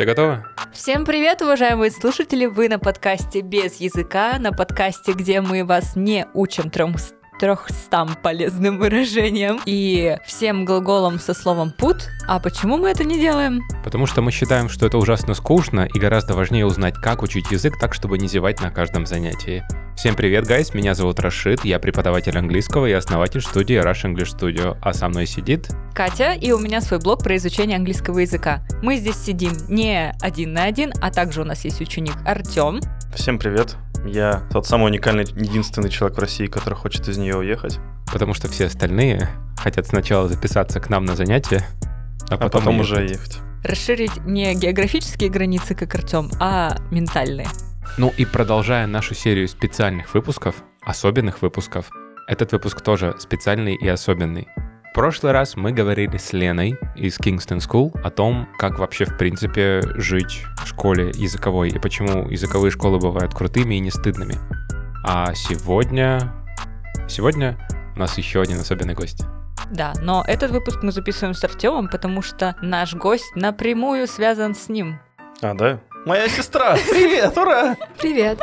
Все готовы? Всем привет, уважаемые слушатели! Вы на подкасте «Без языка», на подкасте, где мы вас не учим трем трехстам полезным выражениям и всем глаголам со словом put. А почему мы это не делаем? Потому что мы считаем, что это ужасно скучно и гораздо важнее узнать, как учить язык так, чтобы не зевать на каждом занятии. Всем привет, гайс, меня зовут Рашид, я преподаватель английского и основатель студии Rush English Studio, а со мной сидит... Катя, и у меня свой блог про изучение английского языка. Мы здесь сидим не один на один, а также у нас есть ученик Артем. Всем привет, я тот самый уникальный, единственный человек в России, который хочет из нее уехать. Потому что все остальные хотят сначала записаться к нам на занятия, а, а потом, потом уже ехать. Расширить не географические границы, как Артем, а ментальные. Ну и продолжая нашу серию специальных выпусков, особенных выпусков, этот выпуск тоже специальный и особенный. В прошлый раз мы говорили с Леной из Kingston School о том, как вообще в принципе жить в школе языковой и почему языковые школы бывают крутыми и не стыдными. А сегодня... Сегодня у нас еще один особенный гость. Да, но этот выпуск мы записываем с Артемом, потому что наш гость напрямую связан с ним. А, да? Моя сестра! Привет, ура! Привет!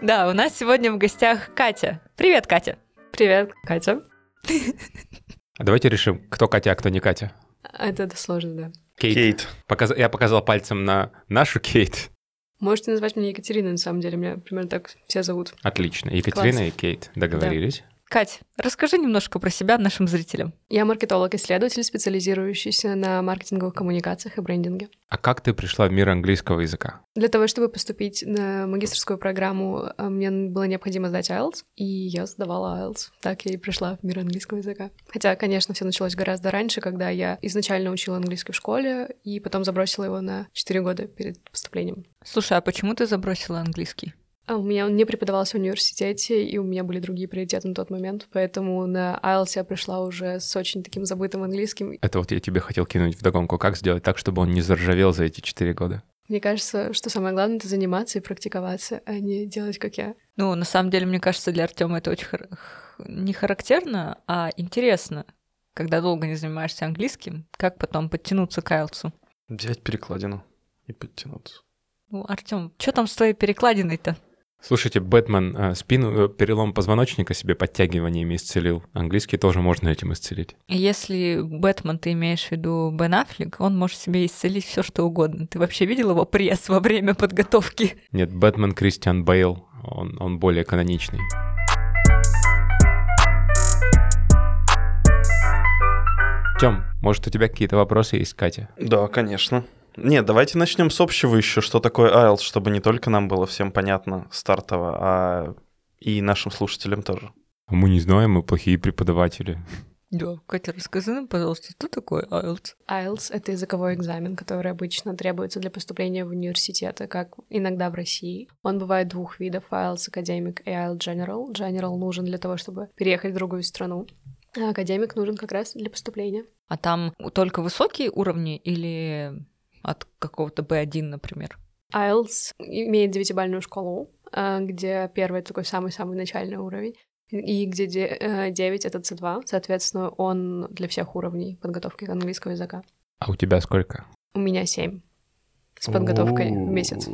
Да, у нас сегодня в гостях Катя. Привет, Катя! Привет, Катя. А давайте решим, кто Катя, а кто не Катя. Это, это сложно, да. Кейт. Кейт. Показ... Я показал пальцем на нашу Кейт. Можете назвать меня Екатерина, на самом деле. Меня примерно так все зовут. Отлично. Екатерина Класс. и Кейт договорились. Кать, расскажи немножко про себя нашим зрителям. Я маркетолог-исследователь, специализирующийся на маркетинговых коммуникациях и брендинге. А как ты пришла в мир английского языка? Для того, чтобы поступить на магистрскую программу, э, мне было необходимо сдать IELTS, и я сдавала IELTS. Так я и пришла в мир английского языка. Хотя, конечно, все началось гораздо раньше, когда я изначально учила английский в школе, и потом забросила его на 4 года перед поступлением. Слушай, а почему ты забросила английский? А у меня он не преподавался в университете, и у меня были другие приоритеты на тот момент, поэтому на IELTS я пришла уже с очень таким забытым английским. Это вот я тебе хотел кинуть в догонку. Как сделать так, чтобы он не заржавел за эти четыре года? Мне кажется, что самое главное — это заниматься и практиковаться, а не делать, как я. Ну, на самом деле, мне кажется, для Артема это очень хар... не характерно, а интересно. Когда долго не занимаешься английским, как потом подтянуться к IELTS? Взять перекладину и подтянуться. Ну, Артем, что там с твоей перекладиной-то? Слушайте, Бэтмен э, спину, э, перелом позвоночника себе подтягиваниями исцелил. Английский тоже можно этим исцелить. Если Бэтмен ты имеешь в виду Бен Аффлек, он может себе исцелить все что угодно. Ты вообще видел его пресс во время подготовки? Нет, Бэтмен Кристиан Бейл, он, он более каноничный. Тём, может, у тебя какие-то вопросы есть, Катя? Да, конечно. Нет, давайте начнем с общего еще, что такое IELTS, чтобы не только нам было всем понятно стартово, а и нашим слушателям тоже. Мы не знаем, мы плохие преподаватели. Да, Катя, расскажи нам, пожалуйста, что такое IELTS? IELTS — это языковой экзамен, который обычно требуется для поступления в университеты, как иногда в России. Он бывает двух видов — IELTS Academic и IELTS General. General нужен для того, чтобы переехать в другую страну. А академик нужен как раз для поступления. А там только высокие уровни или от какого-то B1, например? IELTS имеет девятибальную шкалу, э, где первый такой самый-самый начальный уровень, и где 9 — это C2, соответственно, он для всех уровней подготовки английского языка. А у тебя сколько? У меня 7 с подготовкой в месяц.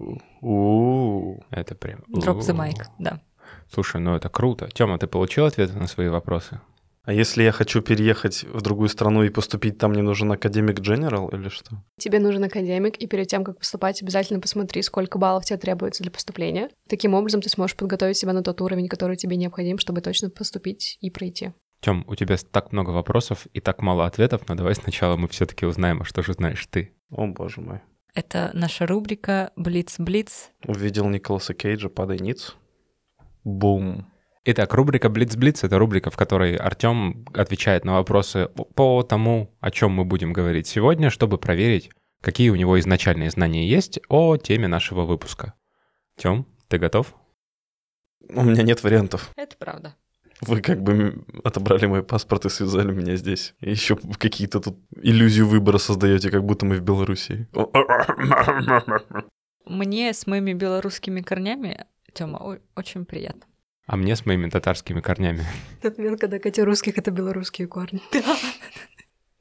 Это прям... Drop the mic, да. Слушай, ну это круто. Тёма, ты получил ответы на свои вопросы? А если я хочу переехать в другую страну и поступить, там мне нужен академик General или что? Тебе нужен академик, и перед тем, как поступать, обязательно посмотри, сколько баллов тебе требуется для поступления. Таким образом, ты сможешь подготовить себя на тот уровень, который тебе необходим, чтобы точно поступить и пройти. Тём, у тебя так много вопросов и так мало ответов, но давай сначала мы все таки узнаем, а что же знаешь ты. О, боже мой. Это наша рубрика «Блиц-блиц». Увидел Николаса Кейджа «Падай ниц». Бум. Итак, рубрика Блиц-Блиц — это рубрика, в которой Артем отвечает на вопросы по тому, о чем мы будем говорить сегодня, чтобы проверить, какие у него изначальные знания есть о теме нашего выпуска. Тем, ты готов? У меня нет вариантов. Это правда. Вы как бы отобрали мой паспорт и связали меня здесь. И еще какие-то тут иллюзию выбора создаете, как будто мы в Белоруссии. Мне с моими белорусскими корнями, Тёма, очень приятно. А мне с моими татарскими корнями. Тот момент, когда Катя русских — это белорусские корни. Да.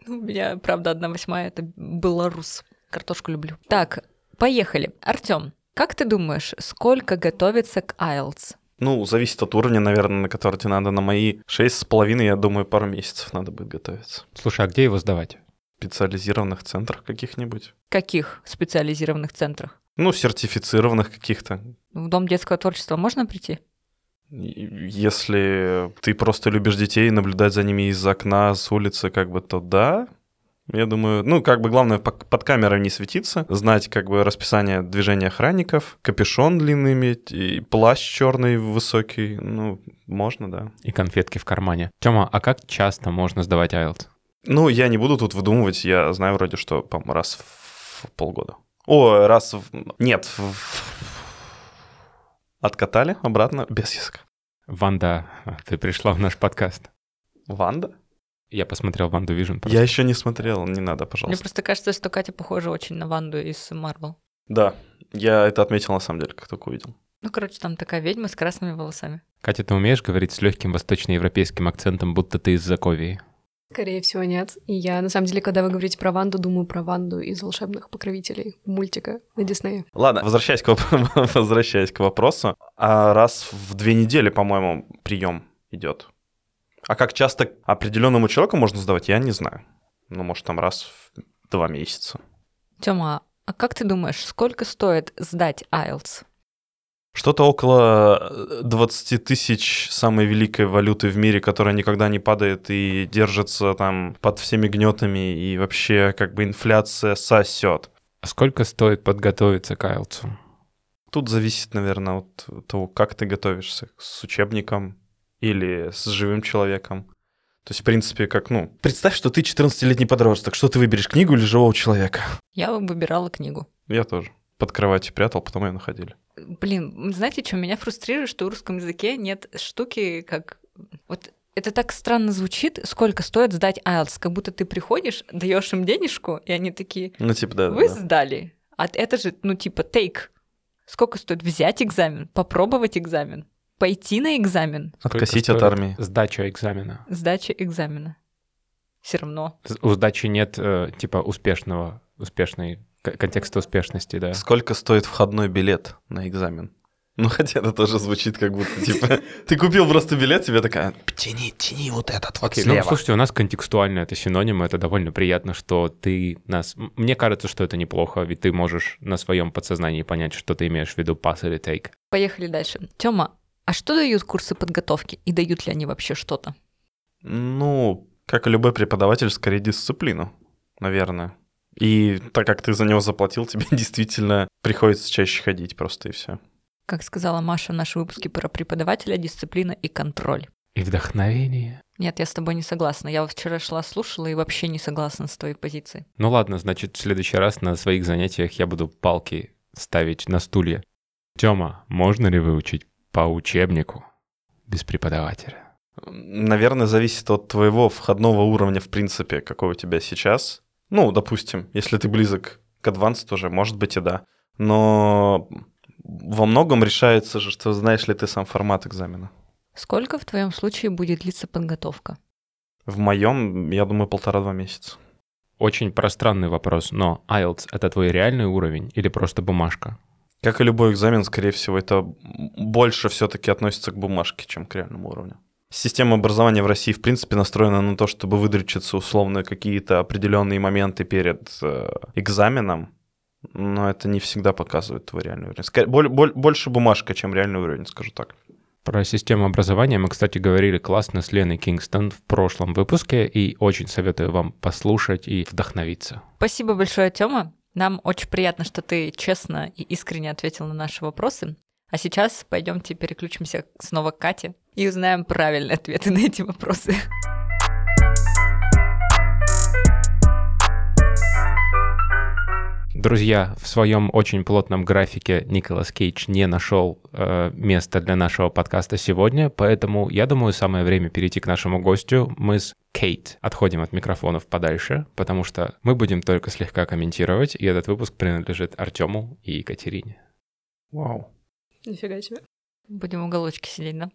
Ну, у меня, правда, одна восьмая — это белорус. Картошку люблю. Так, Поехали. Артем, как ты думаешь, сколько готовится к IELTS? Ну, зависит от уровня, наверное, на который тебе надо. На мои шесть с половиной, я думаю, пару месяцев надо будет готовиться. Слушай, а где его сдавать? В специализированных центрах каких-нибудь. Каких специализированных центрах? Ну, сертифицированных каких-то. В Дом детского творчества можно прийти? Если ты просто любишь детей, наблюдать за ними из окна, с улицы, как бы, то да. Я думаю, ну, как бы главное под камерой не светиться, знать как бы расписание движения охранников, капюшон длинный иметь, и плащ черный высокий, ну, можно, да. И конфетки в кармане. Тёма, а как часто можно сдавать IELTS? Ну, я не буду тут выдумывать, я знаю вроде, что, по раз в полгода. О, раз в... Нет, в- Откатали обратно без языка. Ванда, ты пришла в наш подкаст. Ванда? Я посмотрел Ванду Vision. Я еще не смотрел, не надо, Мне пожалуйста. просто кажется, что Катя похожа очень на Ванду из Марвел. Да, я это отметил на самом деле, как только увидел. Ну, короче, там такая ведьма с красными волосами. Катя, ты умеешь говорить с легким восточноевропейским акцентом, будто ты из Соковии? Скорее всего, нет. И я, на самом деле, когда вы говорите про Ванду, думаю про Ванду из «Волшебных покровителей» мультика на Диснее. Ладно, возвращаясь к, воп- возвращаясь к вопросу. А раз в две недели, по-моему, прием идет. А как часто определенному человеку можно сдавать, я не знаю. Ну, может, там раз в два месяца. Тёма, а как ты думаешь, сколько стоит сдать IELTS? Что-то около э, 20 тысяч самой великой валюты в мире, которая никогда не падает и держится там под всеми гнетами, и вообще как бы инфляция сосет. А сколько стоит подготовиться к IELTS? Тут зависит, наверное, от того, как ты готовишься с учебником или с живым человеком. То есть, в принципе, как, ну... Представь, что ты 14-летний подросток. Что ты выберешь, книгу или живого человека? Я выбирала книгу. Я тоже. Под кроватью прятал, потом ее находили. Блин, знаете, что меня фрустрирует, что в русском языке нет штуки, как... Вот это так странно звучит, сколько стоит сдать IELTS, как будто ты приходишь, даешь им денежку, и они такие, Ну, типа, да. вы да, да. сдали. А это же, ну, типа, take. Сколько стоит взять экзамен, попробовать экзамен, пойти на экзамен, Откосить от армии. Сдача экзамена. сдача экзамена. Все равно. У сдачи нет, э, типа, успешного, успешной, контекста успешности, да. Сколько стоит входной билет на экзамен? Ну, хотя это тоже звучит как будто, типа, ты купил просто билет, тебе такая, тяни, тяни вот этот вот ну, слева. слушайте, у нас контекстуально это синоним, это довольно приятно, что ты нас... Мне кажется, что это неплохо, ведь ты можешь на своем подсознании понять, что ты имеешь в виду pass или take. Поехали дальше. Тёма, а что дают курсы подготовки? И дают ли они вообще что-то? Ну, как и любой преподаватель, скорее дисциплину, наверное. И так как ты за него заплатил, тебе действительно приходится чаще ходить просто и все. Как сказала Маша в нашем выпуске про преподавателя, дисциплина и контроль. И вдохновение. Нет, я с тобой не согласна. Я вот вчера шла, слушала и вообще не согласна с твоей позицией. Ну ладно, значит, в следующий раз на своих занятиях я буду палки ставить на стулья. Тёма, можно ли выучить по учебнику без преподавателя? Наверное, зависит от твоего входного уровня, в принципе, какой у тебя сейчас. Ну, допустим, если ты близок к advanced тоже, может быть и да. Но во многом решается же, что знаешь ли ты сам формат экзамена. Сколько в твоем случае будет длиться подготовка? В моем, я думаю, полтора-два месяца. Очень пространный вопрос, но IELTS — это твой реальный уровень или просто бумажка? Как и любой экзамен, скорее всего, это больше все-таки относится к бумажке, чем к реальному уровню. Система образования в России, в принципе, настроена на то, чтобы выдрючиться условно какие-то определенные моменты перед э, экзаменом, но это не всегда показывает твой реальный уровень. Боль- боль- больше бумажка, чем реальный уровень, скажу так. Про систему образования мы, кстати, говорили классно с Леной Кингстон в прошлом выпуске, и очень советую вам послушать и вдохновиться. Спасибо большое, Тёма. Нам очень приятно, что ты честно и искренне ответил на наши вопросы. А сейчас пойдемте переключимся снова к Кате и узнаем правильные ответы на эти вопросы. Друзья, в своем очень плотном графике Николас Кейдж не нашел э, места для нашего подкаста сегодня, поэтому я думаю, самое время перейти к нашему гостю. Мы с Кейт отходим от микрофонов подальше, потому что мы будем только слегка комментировать, и этот выпуск принадлежит Артему и Екатерине. Вау. Нифига себе. Будем в уголочке сидеть, да?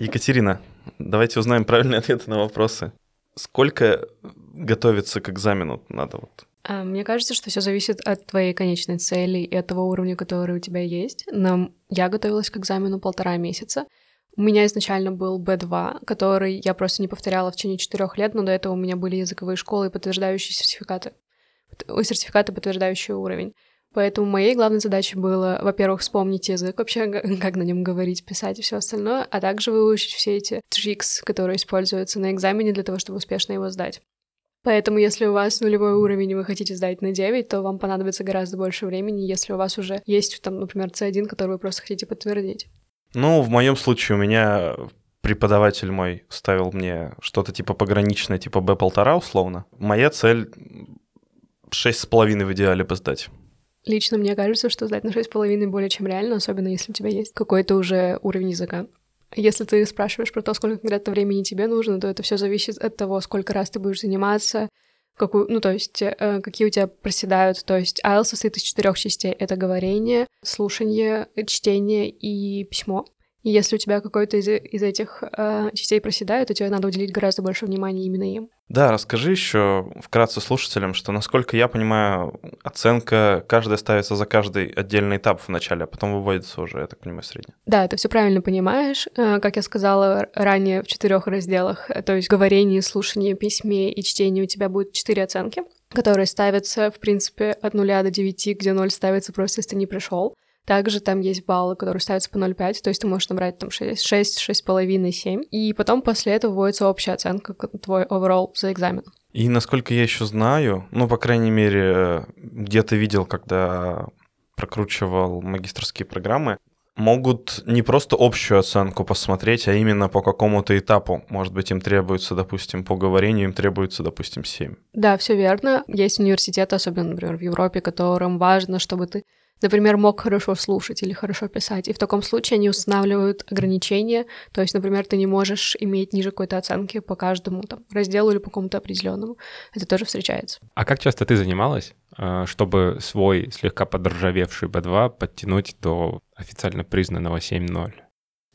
Екатерина, давайте узнаем правильные ответы на вопросы. Сколько готовиться к экзамену надо вот? А, Мне кажется, что все зависит от твоей конечной цели и от того уровня, который у тебя есть. Но я готовилась к экзамену полтора месяца. У меня изначально был B2, который я просто не повторяла в течение четырех лет, но до этого у меня были языковые школы и подтверждающие сертификаты. Сертификаты, подтверждающие уровень. Поэтому моей главной задачей было, во-первых, вспомнить язык вообще, как на нем говорить, писать и все остальное, а также выучить все эти трикс, которые используются на экзамене для того, чтобы успешно его сдать. Поэтому, если у вас нулевой уровень и вы хотите сдать на 9, то вам понадобится гораздо больше времени, если у вас уже есть, там, например, C1, который вы просто хотите подтвердить. Ну, в моем случае у меня преподаватель мой ставил мне что-то типа пограничное, типа B1,5 условно. Моя цель 6,5 в идеале бы сдать. Лично мне кажется, что сдать на 6,5 более чем реально, особенно если у тебя есть какой-то уже уровень языка. Если ты спрашиваешь про то, сколько конкретно времени тебе нужно, то это все зависит от того, сколько раз ты будешь заниматься, какую, ну, то есть, э, какие у тебя проседают. То есть IELTS состоит из четырех частей. Это говорение, слушание, чтение и письмо. И если у тебя какой-то из, из этих э, частей проседает, то тебе надо уделить гораздо больше внимания именно им. Да, расскажи еще вкратце слушателям, что, насколько я понимаю, оценка каждая ставится за каждый отдельный этап в начале, а потом выводится уже, я так понимаю, средняя. Да, ты все правильно понимаешь. Э, Как я сказала ранее в четырех разделах, э, то есть говорение, слушание, письме и чтение у тебя будет четыре оценки, которые ставятся, в принципе, от нуля до 9, где 0 ставится просто, если ты не пришел. Также там есть баллы, которые ставятся по 0,5, то есть ты можешь набрать там 6, 6 6,5, 7. И потом после этого вводится общая оценка, твой overall за экзамен. И насколько я еще знаю, ну, по крайней мере, где-то видел, когда прокручивал магистрские программы, могут не просто общую оценку посмотреть, а именно по какому-то этапу. Может быть, им требуется, допустим, по говорению, им требуется, допустим, 7. Да, все верно. Есть университеты, особенно, например, в Европе, которым важно, чтобы ты, например, мог хорошо слушать или хорошо писать. И в таком случае они устанавливают ограничения. То есть, например, ты не можешь иметь ниже какой-то оценки по каждому там, разделу или по какому-то определенному. Это тоже встречается. А как часто ты занималась, э, чтобы свой слегка подржавевший B2 подтянуть до официально признанного 7.0?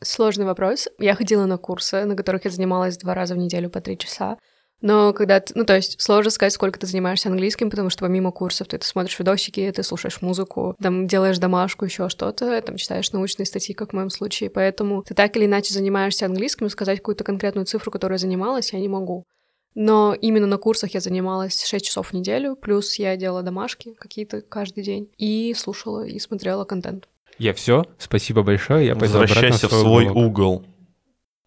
Сложный вопрос. Я ходила на курсы, на которых я занималась два раза в неделю по три часа. Но когда ты, ну, то есть сложно сказать, сколько ты занимаешься английским, потому что помимо курсов ты, ты смотришь видосики, ты слушаешь музыку, там делаешь домашку, еще что-то, там читаешь научные статьи, как в моем случае. Поэтому ты так или иначе занимаешься английским, сказать какую-то конкретную цифру, которой я занималась, я не могу. Но именно на курсах я занималась 6 часов в неделю, плюс я делала домашки какие-то каждый день и слушала и смотрела контент. Я все, спасибо большое, я пойду Возвращайся в свой свой уголок. угол.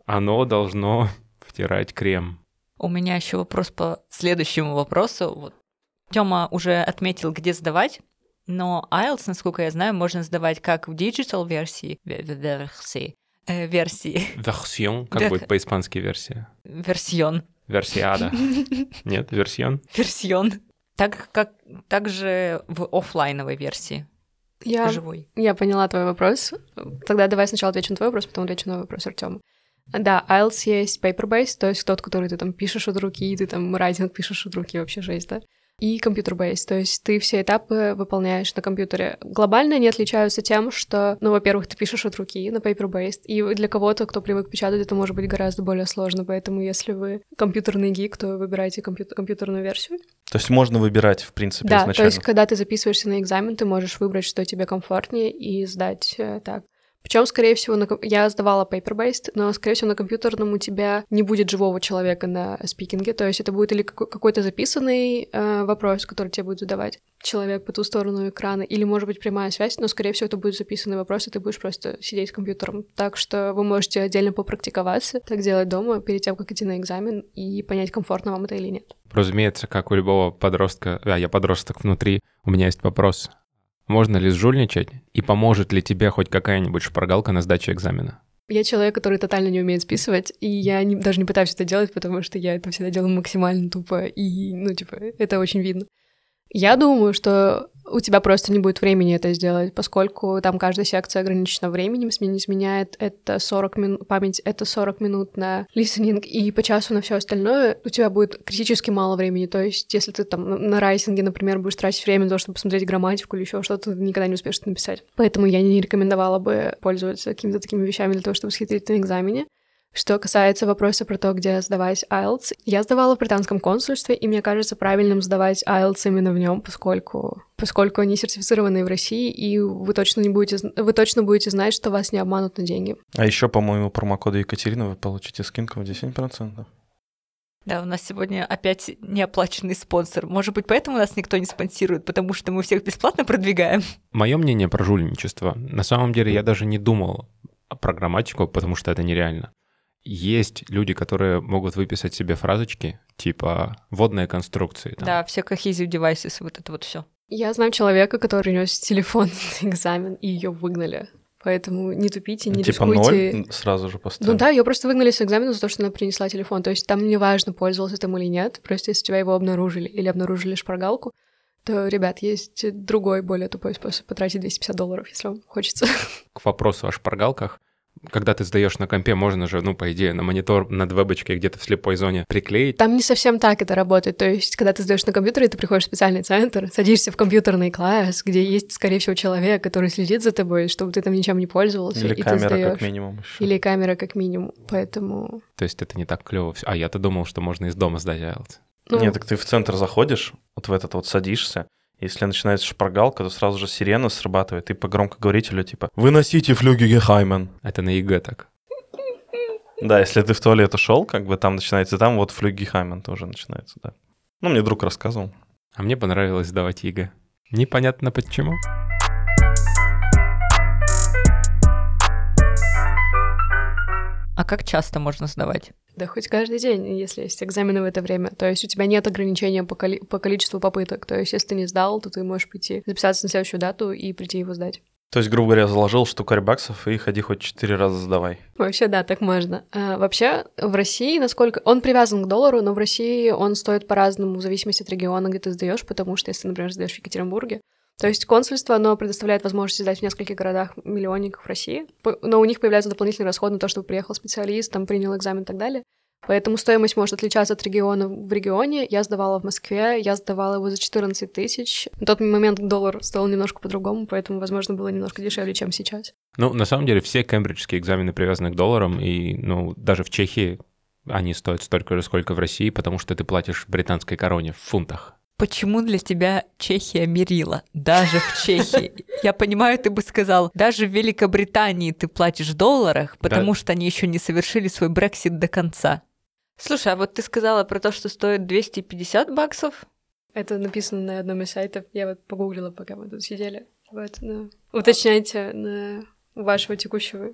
Оно должно втирать крем. У меня еще вопрос по следующему вопросу. Вот. Тёма уже отметил, где сдавать, но IELTS, насколько я знаю, можно сдавать как в digital версии, ве- ве- версии, э, версии, Версион, как Да. будет по-испански версия? версион, Версиада. Нет, версион? версион. Так как также в оффлайновой версии, Я живой. Я поняла твой вопрос. Тогда давай сначала отвечу на твой вопрос, потом отвечу на вопрос Артема. Да, IELTS есть paper-based, то есть тот, который ты там пишешь от руки, ты там райтинг пишешь от руки, вообще жесть, да? И компьютер-based, то есть ты все этапы выполняешь на компьютере. Глобально они отличаются тем, что, ну, во-первых, ты пишешь от руки на paper-based, и для кого-то, кто привык печатать, это может быть гораздо более сложно, поэтому если вы компьютерный гик, то выбирайте компью- компьютерную версию. То есть можно выбирать, в принципе, Да, то изначально. есть, когда ты записываешься на экзамен, ты можешь выбрать, что тебе комфортнее, и сдать э, так. Причем, скорее всего, на... я сдавала paper-based, но, скорее всего, на компьютерном у тебя не будет живого человека на спикинге, то есть это будет или какой- какой-то записанный э, вопрос, который тебе будет задавать человек по ту сторону экрана, или, может быть, прямая связь, но, скорее всего, это будет записанный вопрос, и ты будешь просто сидеть с компьютером. Так что вы можете отдельно попрактиковаться, так делать дома, перед тем, как идти на экзамен, и понять, комфортно вам это или нет. Разумеется, как у любого подростка, а я подросток внутри, у меня есть вопрос. Можно ли сжульничать? И поможет ли тебе хоть какая-нибудь шпаргалка на сдаче экзамена? Я человек, который тотально не умеет списывать, и я не- даже не пытаюсь это делать, потому что я это всегда делаю максимально тупо, и, ну, типа, это очень видно. Я думаю, что у тебя просто не будет времени это сделать, поскольку там каждая секция ограничена временем, не изменяет это 40 минут, память это 40 минут на листенинг и по часу на все остальное, у тебя будет критически мало времени. То есть, если ты там на- райтинге, например, будешь тратить время на то, чтобы посмотреть грамматику или еще что-то, ты никогда не успеешь это написать. Поэтому я не рекомендовала бы пользоваться какими-то такими вещами для того, чтобы схитрить на экзамене. Что касается вопроса про то, где сдавать IELTS, я сдавала в британском консульстве, и мне кажется правильным сдавать IELTS именно в нем, поскольку, поскольку они сертифицированы в России, и вы точно, не будете, вы точно будете знать, что вас не обманут на деньги. А еще, по-моему, промокоду Екатерина вы получите скидку в 10%. Да, у нас сегодня опять неоплаченный спонсор. Может быть, поэтому нас никто не спонсирует, потому что мы всех бесплатно продвигаем. Мое мнение про жульничество. На самом деле я даже не думал про грамматику, потому что это нереально. Есть люди, которые могут выписать себе фразочки, типа водные конструкции. там. Да, все cohesive devices, вот это вот все. Я знаю человека, который нес телефон на экзамен, и ее выгнали. Поэтому не тупите, не типа рискуйте. ноль сразу же поставить. Ну да, ее просто выгнали с экзамена за то, что она принесла телефон. То есть там не важно, пользовался там или нет. Просто если тебя его обнаружили или обнаружили шпаргалку, то, ребят, есть другой, более тупой способ потратить 250 долларов, если вам хочется. К вопросу о шпаргалках. Когда ты сдаешь на компе, можно же, ну, по идее, на монитор над вебочкой где-то в слепой зоне приклеить. Там не совсем так это работает. То есть, когда ты сдаешь на компьютере, ты приходишь в специальный центр, садишься в компьютерный класс, где есть, скорее всего, человек, который следит за тобой, чтобы ты там ничем не пользовался. Или и ты камера, сдаёшь. как минимум. ещё. Или камера, как минимум. Поэтому... То есть это не так клево. А я-то думал, что можно из дома сдать IELTS. Ну, Нет, так ты в центр заходишь, вот в этот вот садишься, если начинается шпаргалка, то сразу же сирена срабатывает, и по громкоговорителю типа «Выносите флюгегехаймен». Это на ЕГЭ так. Да, если ты в туалет ушел, как бы там начинается, там вот флюгегехаймен тоже начинается, да. Ну, мне друг рассказывал. А мне понравилось сдавать ЕГЭ. Непонятно почему. А как часто можно сдавать? Да хоть каждый день, если есть экзамены в это время. То есть у тебя нет ограничения по, коли- по количеству попыток. То есть если ты не сдал, то ты можешь прийти, записаться на следующую дату и прийти его сдать. То есть, грубо говоря, заложил штукарь баксов и ходи хоть четыре раза сдавай. Вообще, да, так можно. А, вообще, в России, насколько... Он привязан к доллару, но в России он стоит по-разному в зависимости от региона, где ты сдаешь, потому что если, например, сдаешь в Екатеринбурге, то есть консульство, оно предоставляет возможность сдать в нескольких городах миллионников России, но у них появляются дополнительные расходы на то, чтобы приехал специалист, там принял экзамен и так далее. Поэтому стоимость может отличаться от региона в регионе. Я сдавала в Москве, я сдавала его за 14 тысяч. На тот момент доллар стоил немножко по-другому, поэтому, возможно, было немножко дешевле, чем сейчас. Ну, на самом деле, все кембриджские экзамены привязаны к долларам, и, ну, даже в Чехии они стоят столько же, сколько в России, потому что ты платишь британской короне в фунтах. Почему для тебя Чехия мерила? Даже в Чехии. Я понимаю, ты бы сказал, даже в Великобритании ты платишь в долларах, потому что они еще не совершили свой Брексит до конца. Слушай, а вот ты сказала про то, что стоит 250 баксов? Это написано на одном из сайтов. Я вот погуглила, пока мы тут сидели. Вот, ну, уточняйте на вашего текущего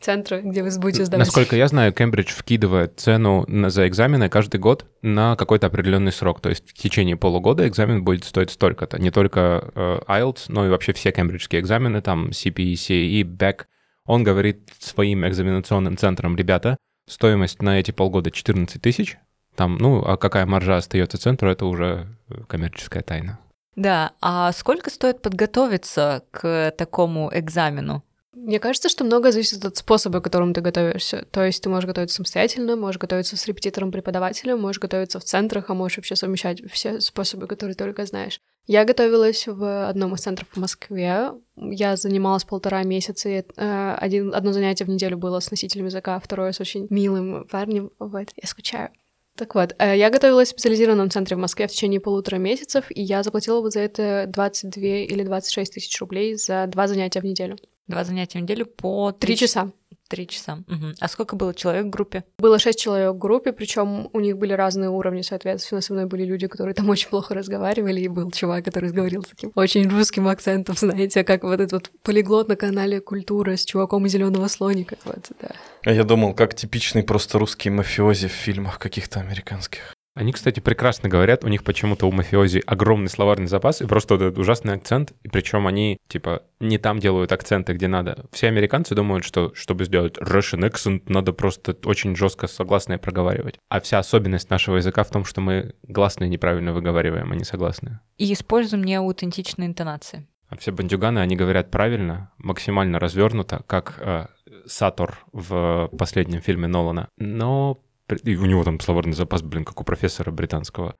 центра, где вы будете сдавать. Насколько я знаю, Кембридж вкидывает цену на- за экзамены каждый год на какой-то определенный срок. То есть в течение полугода экзамен будет стоить столько-то. Не только э, IELTS, но и вообще все кембриджские экзамены, там CPE, CAE, BEC. Он говорит своим экзаменационным центрам, ребята, стоимость на эти полгода 14 тысяч. Там, ну, а какая маржа остается центру, это уже э, коммерческая тайна. Да, а сколько стоит подготовиться к такому экзамену? Мне кажется, что многое зависит от способа, которым ты готовишься. То есть ты можешь готовиться самостоятельно, можешь готовиться с репетитором-преподавателем, можешь готовиться в центрах, а можешь вообще совмещать все способы, которые только знаешь. Я готовилась в одном из центров в Москве. Я занималась полтора месяца. и, э, один, одно занятие в неделю было с носителем языка, второе с очень милым парнем. Вот, я скучаю. Так вот, э, я готовилась в специализированном центре в Москве в течение полутора месяцев, и я заплатила бы за это 22 или 26 тысяч рублей за два занятия в неделю. Два занятия в неделю по Три часа. Три часа. Мгм. А сколько было человек в группе? Было шесть человек в группе, причем у них были разные уровни, соответственно. Со мной были люди, которые там очень плохо разговаривали, и был чувак, который говорил с таким очень русским акцентом, знаете, как вот этот вот полиглот на канале «Культура» с чуваком из зеленого слоника. Вот, да. А я думал, как типичный просто русский мафиози в фильмах каких-то американских. Они, кстати, прекрасно говорят, у них почему-то у мафиози огромный словарный запас и просто вот этот ужасный акцент, и причем они, типа, не там делают акценты, где надо. Все американцы думают, что, чтобы сделать Russian accent, надо просто очень жестко согласные проговаривать. А вся особенность нашего языка в том, что мы гласные неправильно выговариваем, а не согласные. И используем неаутентичные интонации. А все бандюганы, они говорят правильно, максимально развернуто, как э, Сатор в последнем фильме Нолана. Но и у него там словарный запас, блин, как у профессора британского.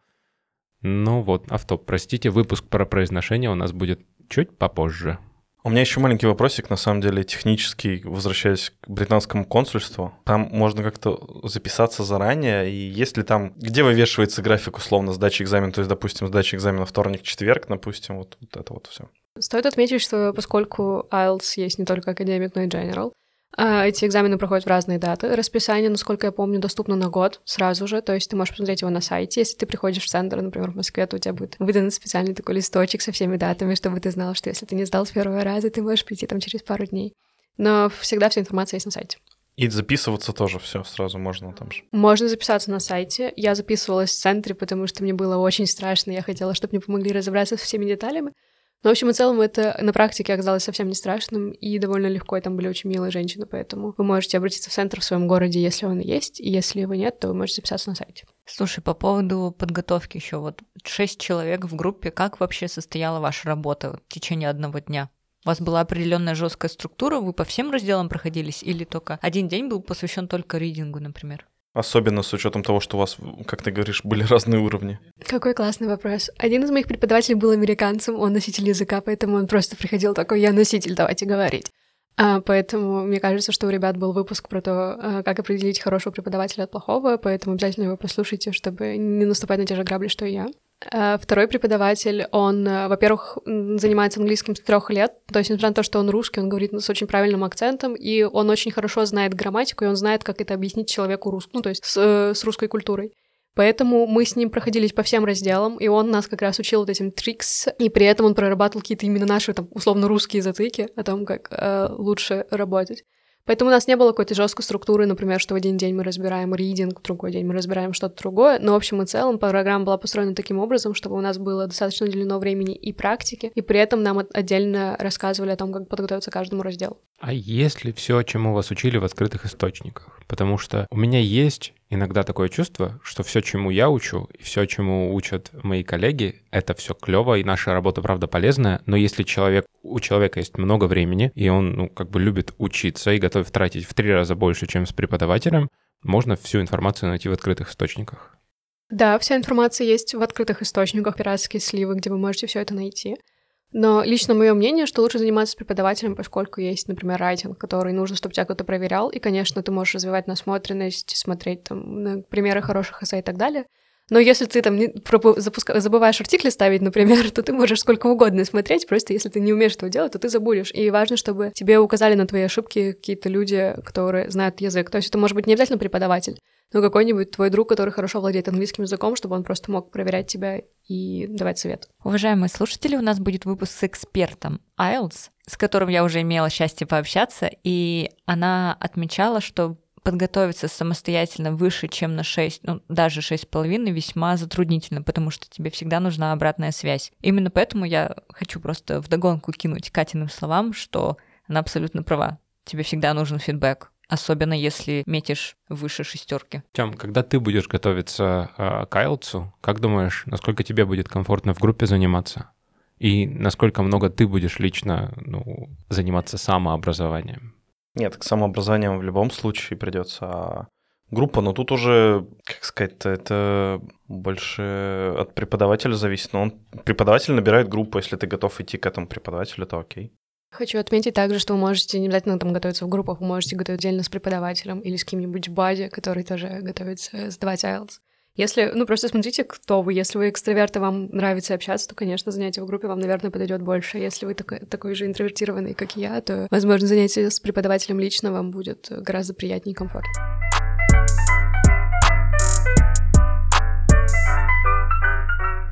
Ну вот, автоп, простите, выпуск про произношение у нас будет чуть попозже. У меня еще маленький вопросик, на самом деле, технический, возвращаясь к британскому консульству. Там можно как-то записаться заранее, и если там, где вывешивается график условно сдачи экзамена, то есть, допустим, сдача экзамена вторник-четверг, допустим, вот, вот это вот все. Стоит отметить, что поскольку IELTS есть не только академик, но и general, эти экзамены проходят в разные даты. Расписание, насколько я помню, доступно на год сразу же, то есть ты можешь посмотреть его на сайте. Если ты приходишь в центр, например, в Москве, то у тебя будет выдан специальный такой листочек со всеми датами, чтобы ты знал, что если ты не сдал с первого раза, ты можешь прийти там через пару дней. Но всегда вся информация есть на сайте. И записываться тоже все сразу можно там же. Можно записаться на сайте. Я записывалась в центре, потому что мне было очень страшно. Я хотела, чтобы мне помогли разобраться со всеми деталями. Но, в общем и целом, это на практике оказалось совсем не страшным и довольно легко, и там были очень милые женщины, поэтому вы можете обратиться в центр в своем городе, если он есть, и если его нет, то вы можете записаться на сайте. Слушай, по поводу подготовки еще, вот шесть человек в группе, как вообще состояла ваша работа в течение одного дня? У вас была определенная жесткая структура, вы по всем разделам проходились, или только один день был посвящен только ридингу, например? Особенно с учетом того, что у вас, как ты говоришь, были разные уровни. Какой классный вопрос. Один из моих преподавателей был американцем, он носитель языка, поэтому он просто приходил такой, я носитель, давайте говорить. А, поэтому мне кажется, что у ребят был выпуск про то, а, как определить хорошего преподавателя от плохого, поэтому обязательно его послушайте, чтобы не наступать на те же грабли, что и я. Э, второй преподаватель, он, э, во-первых, занимается английским с трех лет, то есть, несмотря на то, что он русский, он говорит с очень правильным акцентом, и он очень хорошо знает грамматику, и он знает, как это объяснить человеку русскому, ну, то есть с, э, с русской культурой. Поэтому мы с ним проходились по всем разделам, и он нас как раз учил вот этим трикс, и при этом он прорабатывал какие-то именно наши, там, условно, русские затыки о том, как э, лучше работать. Поэтому у нас не было какой-то жесткой структуры, например, что в один день мы разбираем ридинг, в другой день мы разбираем что-то другое. Но в общем и целом программа была построена таким образом, чтобы у нас было достаточно уделено времени и практики, и при этом нам отдельно рассказывали о том, как подготовиться к каждому разделу. А есть ли все, чему вас учили в открытых источниках? Потому что у меня есть иногда такое чувство, что все, чему я учу, и все, чему учат мои коллеги, это все клево, и наша работа, правда, полезная, но если человек, у человека есть много времени, и он, ну, как бы любит учиться и готов тратить в три раза больше, чем с преподавателем, можно всю информацию найти в открытых источниках. Да, вся информация есть в открытых источниках, пиратские сливы, где вы можете все это найти. Но лично мое мнение, что лучше заниматься с преподавателем, поскольку есть, например, райтинг, который нужно, чтобы тебя кто-то проверял, и, конечно, ты можешь развивать насмотренность, смотреть там на примеры хороших эссе и так далее. Но если ты там забываешь артикли ставить, например, то ты можешь сколько угодно смотреть, просто если ты не умеешь этого делать, то ты забудешь. И важно, чтобы тебе указали на твои ошибки какие-то люди, которые знают язык. То есть это может быть не обязательно преподаватель, но какой-нибудь твой друг, который хорошо владеет английским языком, чтобы он просто мог проверять тебя и давать совет. Уважаемые слушатели, у нас будет выпуск с экспертом IELTS, с которым я уже имела счастье пообщаться, и она отмечала, что подготовиться самостоятельно выше, чем на 6, ну, даже 6,5 весьма затруднительно, потому что тебе всегда нужна обратная связь. Именно поэтому я хочу просто вдогонку кинуть Катиным словам, что она абсолютно права. Тебе всегда нужен фидбэк, особенно если метишь выше шестерки. Тем, когда ты будешь готовиться э, к IELTS, как думаешь, насколько тебе будет комфортно в группе заниматься? И насколько много ты будешь лично ну, заниматься самообразованием? Нет, к самообразованию в любом случае придется. А группа, но тут уже, как сказать-то, это больше от преподавателя зависит. Но он, преподаватель набирает группу, если ты готов идти к этому преподавателю, то окей. Хочу отметить также, что вы можете не обязательно там готовиться в группах, вы можете готовить отдельно с преподавателем или с кем-нибудь в баде, который тоже готовится сдавать IELTS. Если, ну, просто смотрите, кто вы. Если вы экстраверт, и вам нравится общаться, то, конечно, занятие в группе вам, наверное, подойдет больше. Если вы такой, такой же интровертированный, как я, то, возможно, занятие с преподавателем лично вам будет гораздо приятнее и комфортнее.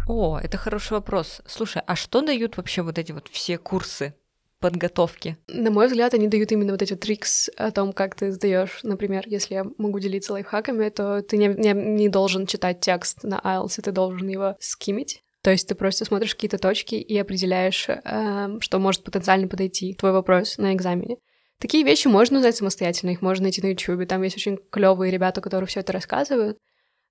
О, это хороший вопрос. Слушай, а что дают вообще вот эти вот все курсы? Подготовки? На мой взгляд, они дают именно вот эти трикс о том, как ты сдаешь. Например, если я могу делиться лайфхаками, то ты не, не, не должен читать текст на IELTS, ты должен его скимить. То есть ты просто смотришь какие-то точки и определяешь, э, что может потенциально подойти твой вопрос на экзамене. Такие вещи можно узнать самостоятельно, их можно найти на YouTube. Там есть очень клевые ребята, которые все это рассказывают.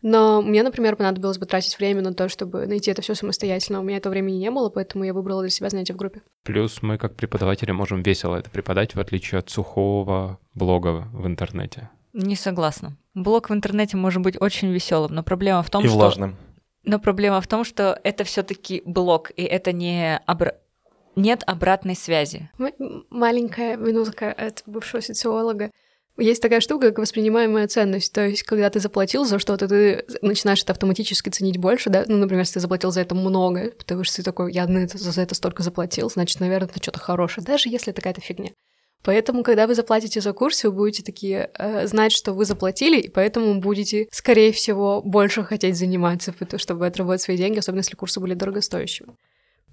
Но мне, например, понадобилось бы тратить время на то, чтобы найти это все самостоятельно. У меня этого времени не было, поэтому я выбрала для себя занятия в группе. Плюс мы, как преподаватели, можем весело это преподать, в отличие от сухого блога в интернете. Не согласна. Блог в интернете может быть очень веселым, но проблема в том, и что... влажным. Но проблема в том, что это все-таки блог, и это не обра нет обратной связи. М- маленькая минутка от бывшего социолога. Есть такая штука, как воспринимаемая ценность. То есть, когда ты заплатил за что-то, ты начинаешь это автоматически ценить больше, да? Ну, например, если ты заплатил за это много, потому что ты такой, я за это столько заплатил, значит, наверное, это что-то хорошее, даже если это какая-то фигня. Поэтому, когда вы заплатите за курс, вы будете такие э, знать, что вы заплатили, и поэтому будете, скорее всего, больше хотеть заниматься, чтобы отработать свои деньги, особенно если курсы были дорогостоящими.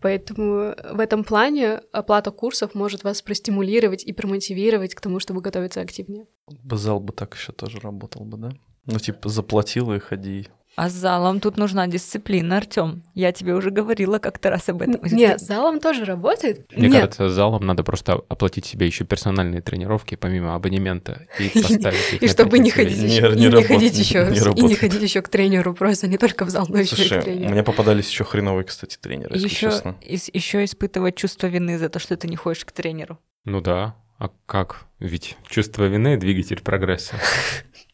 Поэтому в этом плане оплата курсов может вас простимулировать и промотивировать к тому, чтобы готовиться активнее. Зал бы так еще тоже работал бы, да? Ну, типа, заплатил и ходи. А с залом тут нужна дисциплина, Артем. Я тебе уже говорила как-то раз об этом. Нет, с залом тоже работает. Мне Нет. кажется, залом надо просто оплатить себе еще персональные тренировки помимо абонемента и поставить их И чтобы не ходить еще, не и не ходить еще, и не ходить еще к тренеру, просто не только в зал, но еще и к Слушай, тренеру. мне попадались еще хреновые, кстати, тренеры, если Еще, честно. еще испытывать чувство вины за то, что ты не ходишь к тренеру. Ну да, а как? Ведь чувство вины — двигатель прогресса.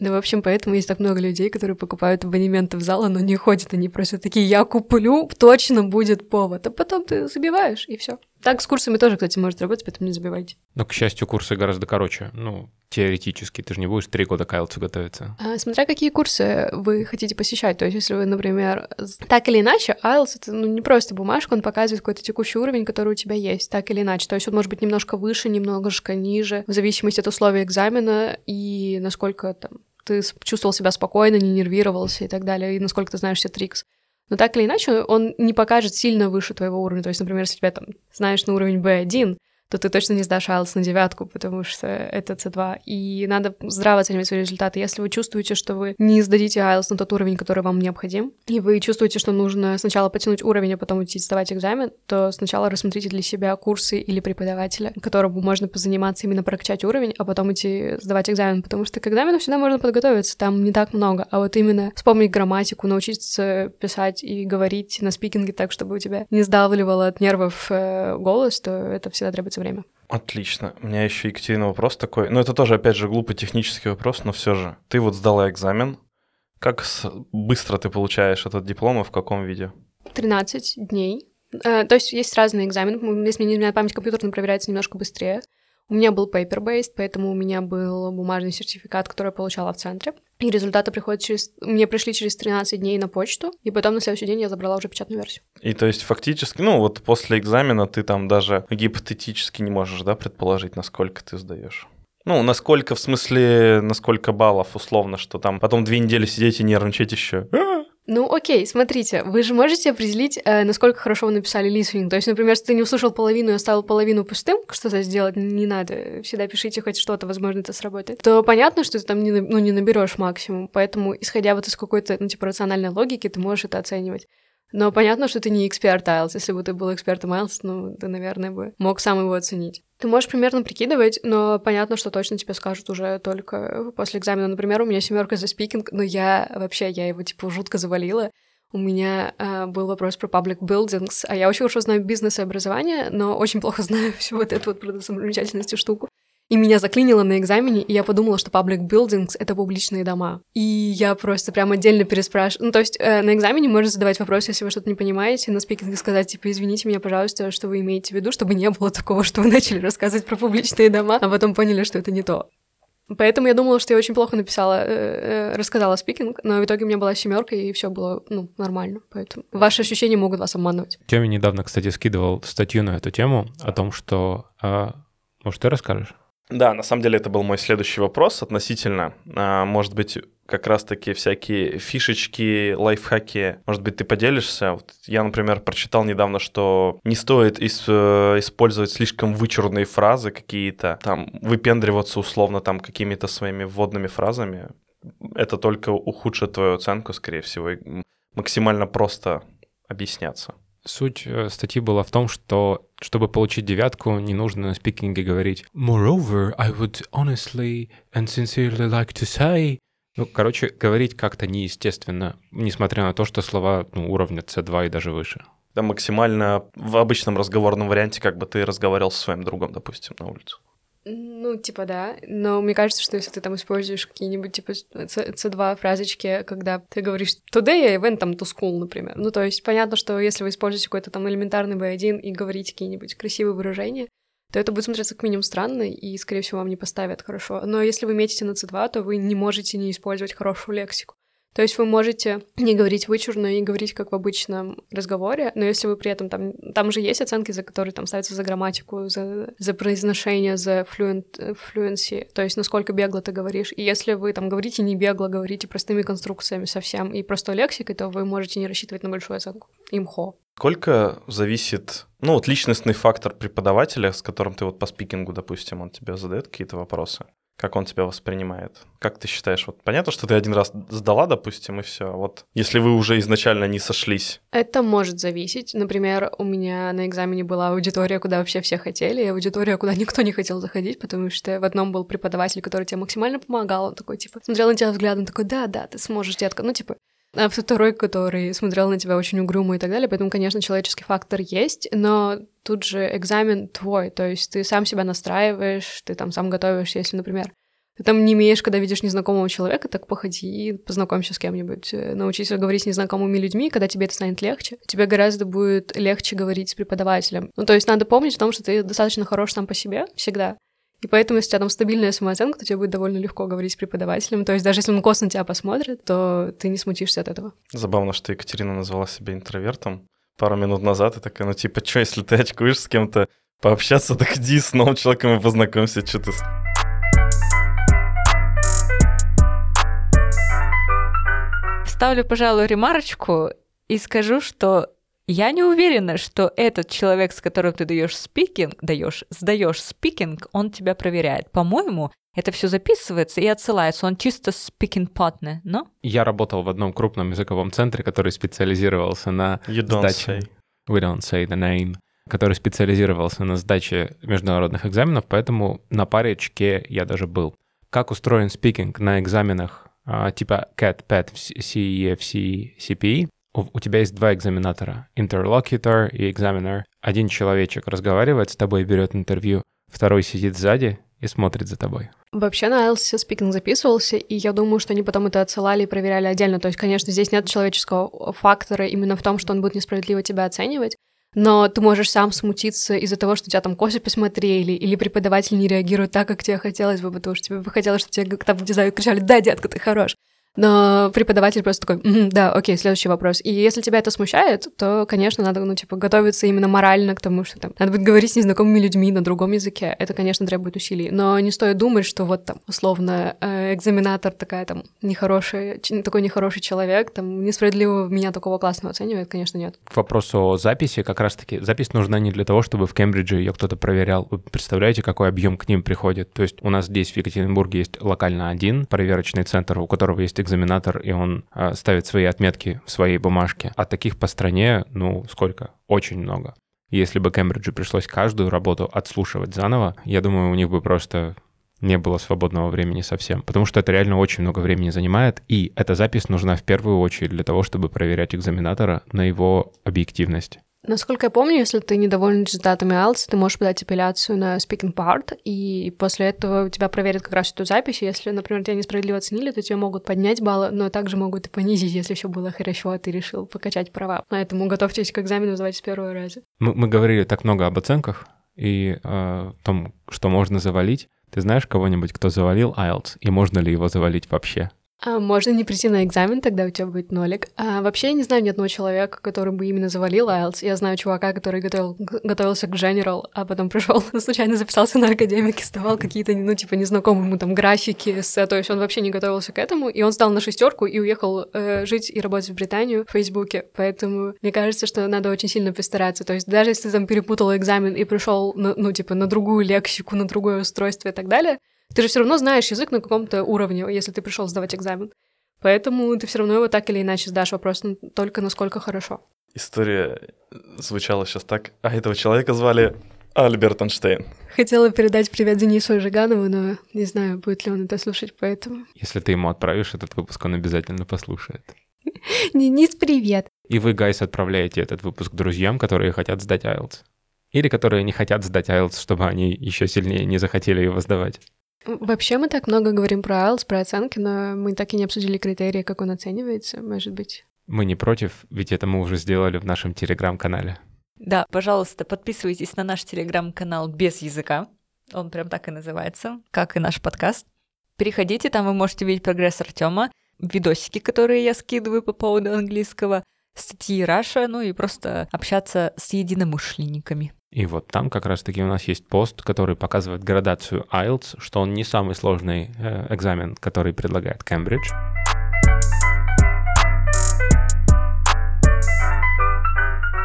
Да, в общем, поэтому есть так много людей, которые покупают абонементы в зал, но не ходят, они просто такие, я куплю, точно будет повод, а потом ты забиваешь, и все. Так с курсами тоже, кстати, может работать, поэтому не забивайте. Но, к счастью, курсы гораздо короче. Ну, теоретически. Ты же не будешь три года к IELTS готовиться. А, Смотря какие курсы вы хотите посещать. То есть, если вы, например, так или иначе, IELTS — это ну, не просто бумажка, он показывает какой-то текущий уровень, который у тебя есть, так или иначе. То есть он может быть немножко выше, немножко ниже, в зависимости от условий экзамена и насколько там ты чувствовал себя спокойно, не нервировался и так далее, и насколько ты знаешь все трикс. Но так или иначе, он не покажет сильно выше твоего уровня. То есть, например, если тебя там знаешь на уровень B1, то ты точно не сдашь IELTS на девятку, потому что это C2. И надо здраво оценивать свои результаты. Если вы чувствуете, что вы не сдадите IELTS на тот уровень, который вам необходим, и вы чувствуете, что нужно сначала потянуть уровень, а потом идти сдавать экзамен, то сначала рассмотрите для себя курсы или преподавателя, которому можно позаниматься именно прокачать уровень, а потом идти сдавать экзамен, потому что к экзамену всегда можно подготовиться, там не так много, а вот именно вспомнить грамматику, научиться писать и говорить на спикинге так, чтобы у тебя не сдавливало от нервов э, голос, то это всегда требуется время. Отлично. У меня еще, Екатерина, вопрос такой. Ну, это тоже, опять же, глупый технический вопрос, но все же. Ты вот сдала экзамен. Как быстро ты получаешь этот диплом и в каком виде? 13 дней. Э, То есть есть разные экзамены. Если не изменяет память, компьютерный проверяется немножко быстрее. У меня был paper-based, поэтому у меня был бумажный сертификат, который я получала в центре. И результаты приходят через... Мне пришли через 13 дней на почту, и потом на следующий день я забрала уже печатную версию. И то есть фактически, ну вот после экзамена ты там даже гипотетически не можешь, да, предположить, насколько ты сдаешь. Ну, насколько, в смысле, насколько баллов, условно, что там потом две недели сидеть и нервничать еще. Ну, окей, смотрите, вы же можете определить, э, насколько хорошо вы написали listening. То есть, например, если ты не услышал половину и оставил половину пустым, что-то сделать не надо, всегда пишите хоть что-то, возможно, это сработает, то понятно, что ты там не, ну, не наберешь максимум. Поэтому, исходя вот из какой-то, ну, типа, рациональной логики, ты можешь это оценивать. Но понятно, что ты не эксперт IELTS. Если бы ты был экспертом IELTS, ну, ты, наверное, бы мог сам его оценить. Ты можешь примерно прикидывать, но понятно, что точно тебе скажут уже только после экзамена. Например, у меня семерка за спикинг, но я вообще, я его, типа, жутко завалила. У меня а, был вопрос про public buildings, а я очень хорошо знаю бизнес и образование, но очень плохо знаю всю вот эту вот продосамостоятельности штуку. И меня заклинило на экзамене, и я подумала, что public buildings — это публичные дома. И я просто прям отдельно переспрашиваю. Ну, то есть э, на экзамене можно задавать вопрос, если вы что-то не понимаете, на спикинге сказать, типа, извините меня, пожалуйста, что вы имеете в виду, чтобы не было такого, что вы начали рассказывать про публичные дома, а потом поняли, что это не то. Поэтому я думала, что я очень плохо написала, э, э, рассказала спикинг, но в итоге у меня была семерка, и все было, ну, нормально. Поэтому ваши ощущения могут вас обманывать. Тёме недавно, кстати, скидывал статью на эту тему о том, что... а, может, ты расскажешь? Да, на самом деле это был мой следующий вопрос относительно, а, может быть, как раз-таки всякие фишечки, лайфхаки, может быть, ты поделишься? Вот я, например, прочитал недавно, что не стоит ис- э, использовать слишком вычурные фразы какие-то, там, выпендриваться условно там какими-то своими вводными фразами. Это только ухудшит твою оценку, скорее всего, и максимально просто объясняться. Суть э, статьи была в том, что чтобы получить девятку, не нужно на спикинге говорить «Moreover, I would honestly and sincerely like to say...» Ну, короче, говорить как-то неестественно, несмотря на то, что слова ну, уровня C2 и даже выше. Да, максимально в обычном разговорном варианте, как бы ты разговаривал со своим другом, допустим, на улице. Ну, типа, да. Но мне кажется, что если ты там используешь какие-нибудь, типа, C2 фразочки, когда ты говоришь «today I went там to school», например. Ну, то есть понятно, что если вы используете какой-то там элементарный B1 и говорите какие-нибудь красивые выражения, то это будет смотреться как минимум странно, и, скорее всего, вам не поставят хорошо. Но если вы метите на C2, то вы не можете не использовать хорошую лексику. То есть вы можете не говорить вычурно и говорить как в обычном разговоре, но если вы при этом там... Там же есть оценки, за которые там ставятся за грамматику, за, за произношение, за fluent, fluency, то есть насколько бегло ты говоришь. И если вы там говорите не бегло, говорите простыми конструкциями совсем и простой лексикой, то вы можете не рассчитывать на большую оценку. Имхо. Сколько зависит, ну, вот личностный фактор преподавателя, с которым ты вот по спикингу, допустим, он тебе задает какие-то вопросы? Как он тебя воспринимает. Как ты считаешь? Вот понятно, что ты один раз сдала, допустим, и все. Вот если вы уже изначально не сошлись. Это может зависеть. Например, у меня на экзамене была аудитория, куда вообще все хотели, и аудитория, куда никто не хотел заходить, потому что в одном был преподаватель, который тебе максимально помогал. Он такой, типа, смотрел на тебя взглядом, такой, да, да, ты сможешь, детка. Ну, типа, а второй, который смотрел на тебя очень угрюмо и так далее. Поэтому, конечно, человеческий фактор есть, но тут же экзамен твой, то есть ты сам себя настраиваешь, ты там сам готовишься, если, например, ты там не имеешь, когда видишь незнакомого человека, так походи и познакомься с кем-нибудь. Э, научись говорить с незнакомыми людьми, когда тебе это станет легче. Тебе гораздо будет легче говорить с преподавателем. Ну, то есть надо помнить о том, что ты достаточно хорош сам по себе всегда. И поэтому, если у тебя там стабильная самооценка, то тебе будет довольно легко говорить с преподавателем. То есть даже если он косо тебя посмотрит, то ты не смутишься от этого. Забавно, что Екатерина назвала себя интровертом пару минут назад, и такая, ну типа, что, если ты очкуешь с кем-то пообщаться, так иди с новым человеком и познакомься, что ты... Ставлю, пожалуй, ремарочку и скажу, что я не уверена, что этот человек, с которым ты даешь спикинг, даешь, сдаешь спикинг, он тебя проверяет. По-моему, это все записывается и отсылается. Он чисто спикинг партнер, но? Я работал в одном крупном языковом центре, который специализировался на you don't сдаче... Say. We don't say the name который специализировался на сдаче международных экзаменов, поэтому на паречке я даже был. Как устроен спикинг на экзаменах а, типа CAT, PAT, CEFC, CPE? у, у тебя есть два экзаменатора, interlocutor и examiner. Один человечек разговаривает с тобой, берет интервью, второй сидит сзади и смотрит за тобой. Вообще на IELTS спикинг записывался, и я думаю, что они потом это отсылали и проверяли отдельно. То есть, конечно, здесь нет человеческого фактора именно в том, что он будет несправедливо тебя оценивать, но ты можешь сам смутиться из-за того, что тебя там косы посмотрели, или преподаватель не реагирует так, как тебе хотелось бы, потому что тебе бы хотелось, чтобы тебе там, не знаю, кричали «Да, детка, ты хорош!» Но преподаватель просто такой, м-м, да, окей, следующий вопрос. И если тебя это смущает, то, конечно, надо, ну, типа, готовиться именно морально к тому, что там надо будет говорить с незнакомыми людьми на другом языке. Это, конечно, требует усилий. Но не стоит думать, что вот там, условно, э, экзаменатор такая там нехорошая, такой нехороший человек, там, несправедливо меня такого классного оценивает, конечно, нет. К вопросу о записи, как раз-таки, запись нужна не для того, чтобы в Кембридже ее кто-то проверял. Вы представляете, какой объем к ним приходит? То есть у нас здесь в Екатеринбурге есть локально один проверочный центр, у которого есть экзаменатор, и он э, ставит свои отметки в своей бумажке. А таких по стране, ну, сколько? Очень много. Если бы Кембриджу пришлось каждую работу отслушивать заново, я думаю, у них бы просто не было свободного времени совсем, потому что это реально очень много времени занимает, и эта запись нужна в первую очередь для того, чтобы проверять экзаменатора на его объективность. Насколько я помню, если ты недоволен результатами IELTS, ты можешь подать апелляцию на speaking part, и после этого тебя проверят как раз эту запись. Если, например, тебя несправедливо оценили, то тебе могут поднять баллы, но также могут и понизить, если все было хорошо, а ты решил покачать права. Поэтому готовьтесь к экзамену сдавать с первого раза. Мы, мы говорили так много об оценках и э, том, что можно завалить. Ты знаешь кого-нибудь, кто завалил IELTS, и можно ли его завалить вообще? А можно не прийти на экзамен, тогда у тебя будет нолик. А вообще я не знаю ни одного человека, который бы именно завалил IELTS. Я знаю чувака, который готовил, готовился к General, а потом пришел, случайно записался на академик и сдавал какие-то, ну, типа, незнакомые ему там графики, с, то есть он вообще не готовился к этому, и он сдал на шестерку и уехал э, жить и работать в Британию в Фейсбуке. Поэтому мне кажется, что надо очень сильно постараться. То есть даже если ты там перепутал экзамен и пришел, ну, типа, на другую лексику, на другое устройство и так далее, ты же все равно знаешь язык на каком-то уровне, если ты пришел сдавать экзамен. Поэтому ты все равно его так или иначе сдашь. Вопрос только насколько хорошо. История звучала сейчас так. А этого человека звали Альберт Эйнштейн. Хотела передать привет Денису Жиганову, но не знаю, будет ли он это слушать, поэтому... Если ты ему отправишь этот выпуск, он обязательно послушает. Денис, привет! И вы, гайс, отправляете этот выпуск друзьям, которые хотят сдать IELTS. или которые не хотят сдать IELTS, чтобы они еще сильнее не захотели его сдавать. Вообще мы так много говорим про IELTS, про оценки, но мы так и не обсудили критерии, как он оценивается, может быть. Мы не против, ведь это мы уже сделали в нашем телеграм-канале. Да, пожалуйста, подписывайтесь на наш телеграм-канал без языка. Он прям так и называется, как и наш подкаст. Переходите, там вы можете видеть прогресс Артема, видосики, которые я скидываю по поводу английского, статьи Раша, ну и просто общаться с единомышленниками. И вот там как раз-таки у нас есть пост, который показывает градацию IELTS, что он не самый сложный э, экзамен, который предлагает Кембридж.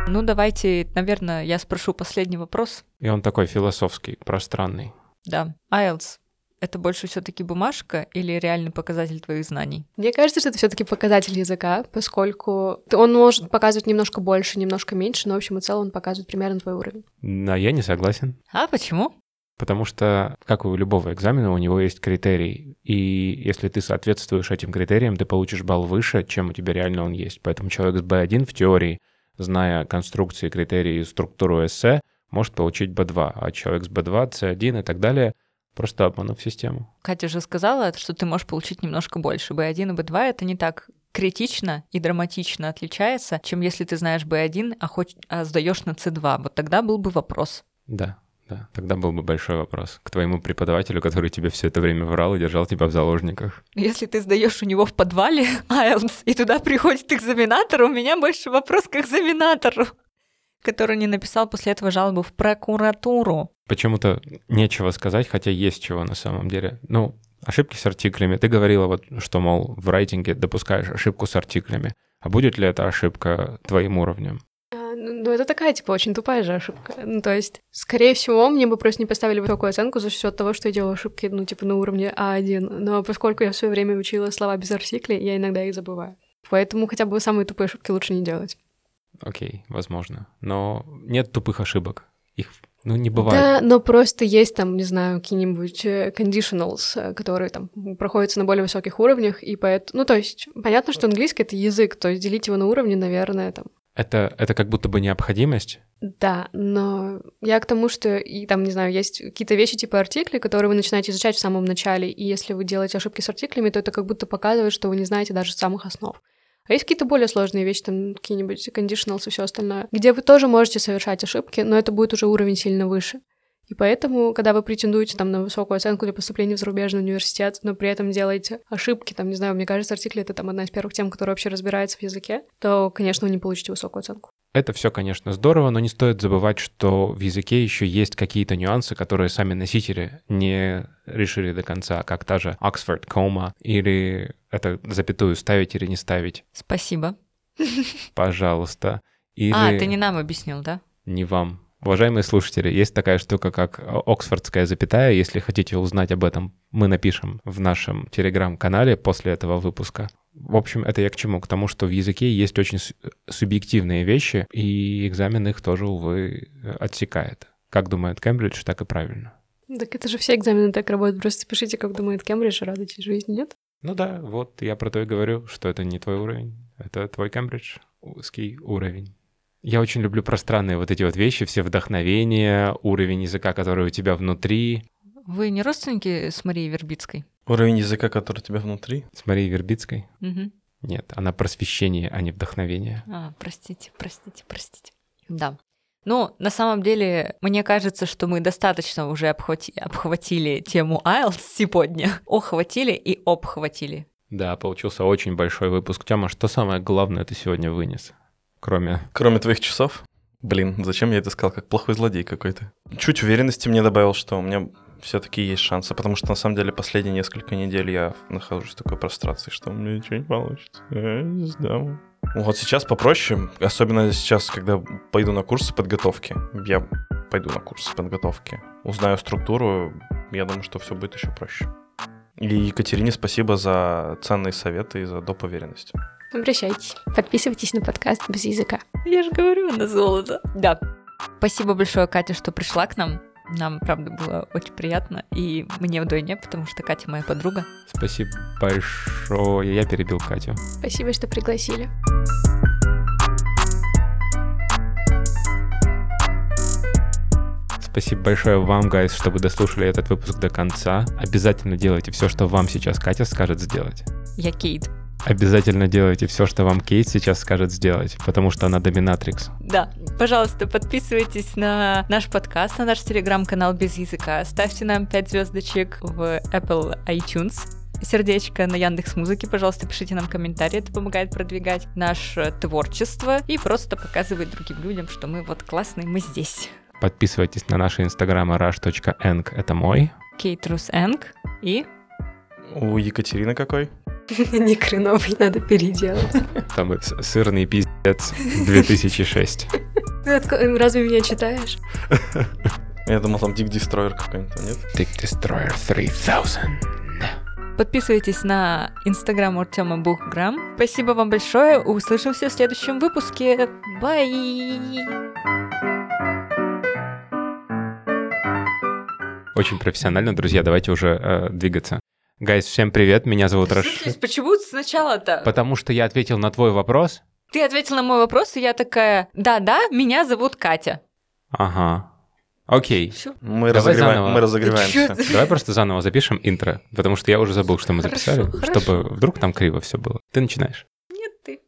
Ну, давайте, наверное, я спрошу последний вопрос. И он такой философский, пространный. Да, IELTS это больше все-таки бумажка или реальный показатель твоих знаний? Мне кажется, что это все-таки показатель языка, поскольку он может показывать немножко больше, немножко меньше, но в общем и целом он показывает примерно твой уровень. Да, я не согласен. А почему? Потому что, как у любого экзамена, у него есть критерий. И если ты соответствуешь этим критериям, ты получишь балл выше, чем у тебя реально он есть. Поэтому человек с B1 в теории, зная конструкции, критерии и структуру эссе, может получить B2, а человек с B2, C1 и так далее — просто обманув систему. Катя же сказала, что ты можешь получить немножко больше. B1 и B2 — это не так критично и драматично отличается, чем если ты знаешь B1, а, хоч... а сдаешь на C2. Вот тогда был бы вопрос. Да, да, тогда был бы большой вопрос к твоему преподавателю, который тебе все это время врал и держал тебя в заложниках. Если ты сдаешь у него в подвале IELTS, и туда приходит экзаменатор, у меня больше вопрос к экзаменатору который не написал после этого жалобу в прокуратуру. Почему-то нечего сказать, хотя есть чего на самом деле. Ну, ошибки с артиклями. Ты говорила вот, что, мол, в рейтинге допускаешь ошибку с артиклями. А будет ли эта ошибка твоим уровнем? А, ну, ну, это такая, типа, очень тупая же ошибка. Ну, то есть, скорее всего, мне бы просто не поставили высокую оценку за счет того, что я делаю ошибки, ну, типа, на уровне А1. Но поскольку я в свое время учила слова без артиклей, я иногда их забываю. Поэтому хотя бы самые тупые ошибки лучше не делать. Окей, возможно. Но нет тупых ошибок. Их ну, не бывает. Да, но просто есть там, не знаю, какие-нибудь э, conditionals, э, которые там проходятся на более высоких уровнях, и поэтому... Ну, то есть, понятно, что английский — это язык, то есть делить его на уровни, наверное, там... Это, это как будто бы необходимость? Да, но я к тому, что и там, не знаю, есть какие-то вещи типа артикли, которые вы начинаете изучать в самом начале, и если вы делаете ошибки с артиклями, то это как будто показывает, что вы не знаете даже самых основ. А есть какие-то более сложные вещи, там какие-нибудь conditionals и все остальное, где вы тоже можете совершать ошибки, но это будет уже уровень сильно выше. И поэтому, когда вы претендуете там на высокую оценку для поступления в зарубежный университет, но при этом делаете ошибки, там, не знаю, мне кажется, артикли — это там одна из первых тем, которая вообще разбирается в языке, то, конечно, вы не получите высокую оценку. Это все, конечно, здорово, но не стоит забывать, что в языке еще есть какие-то нюансы, которые сами носители не решили до конца, как та же Oxford Coma, или это запятую ставить или не ставить. Спасибо. Пожалуйста. Или... А, ты не нам объяснил, да? Не вам. Уважаемые слушатели, есть такая штука, как Оксфордская запятая. Если хотите узнать об этом, мы напишем в нашем телеграм-канале после этого выпуска. В общем, это я к чему? К тому, что в языке есть очень субъективные вещи, и экзамен их тоже, увы, отсекает. Как думает Кембридж, так и правильно. Так это же все экзамены так работают. Просто пишите, как думает Кембридж, и радуйтесь жизни, нет? Ну да, вот я про то и говорю, что это не твой уровень, это твой Кембридж, узкий уровень. Я очень люблю пространные вот эти вот вещи, все вдохновения, уровень языка, который у тебя внутри. Вы не родственники с Марией Вербицкой? Уровень языка, который у тебя внутри? С Марией Вербицкой? Угу. Нет, она просвещение, а не вдохновение. А, простите, простите, простите. Да. Ну, на самом деле, мне кажется, что мы достаточно уже обхвати... обхватили тему IELTS сегодня. Охватили и обхватили. Да, получился очень большой выпуск. Тёма, что самое главное ты сегодня вынес? Кроме... Кроме твоих часов? Блин, зачем я это сказал, как плохой злодей какой-то? Чуть уверенности мне добавил, что у меня все-таки есть шансы, потому что на самом деле последние несколько недель я нахожусь в такой прострации, что у меня ничего не получится. Я не сдам. Вот сейчас попроще, особенно сейчас, когда пойду на курсы подготовки. Я пойду на курсы подготовки, узнаю структуру, я думаю, что все будет еще проще. И Екатерине спасибо за ценные советы и за доп. уверенность. Обращайтесь. Подписывайтесь на подкаст без языка. Я же говорю, на золото. Да. Спасибо большое, Катя, что пришла к нам. Нам, правда, было очень приятно. И мне вдвойне, потому что Катя моя подруга. Спасибо большое. Я перебил Катю. Спасибо, что пригласили. Спасибо большое вам, гайс, что вы дослушали этот выпуск до конца. Обязательно делайте все, что вам сейчас Катя скажет сделать. Я Кейт. Обязательно делайте все, что вам Кейт сейчас скажет сделать, потому что она доминатрикс. Да, пожалуйста, подписывайтесь на наш подкаст, на наш телеграм-канал без языка, ставьте нам 5 звездочек в Apple iTunes, сердечко на Яндекс Музыке, пожалуйста, пишите нам комментарии, это помогает продвигать наше творчество и просто показывать другим людям, что мы вот классные, мы здесь. Подписывайтесь на наши инстаграмы rush.eng, это мой. Кейтрус Энг и У Екатерины какой? Не хреновый, надо переделать. Там сырный пиздец 2006. Ты отко- Разве меня читаешь? Я думал, там Дик Дестройер какой-нибудь, нет? Dick Destroyer 3000. подписывайтесь на инстаграм Артема Бухграм. Спасибо вам большое, услышимся в следующем выпуске. Бай! Очень профессионально, друзья, давайте уже э, двигаться. Гайс, всем привет, меня зовут Раш... Почему сначала-то? Потому что я ответил на твой вопрос. Ты ответил на мой вопрос, и я такая, да-да, меня зовут Катя. Ага. Окей. Мы, Давай разогреваем, заново. мы разогреваемся. Давай просто заново запишем интро, потому что я уже забыл, что мы записали, хорошо. чтобы вдруг там криво все было. Ты начинаешь.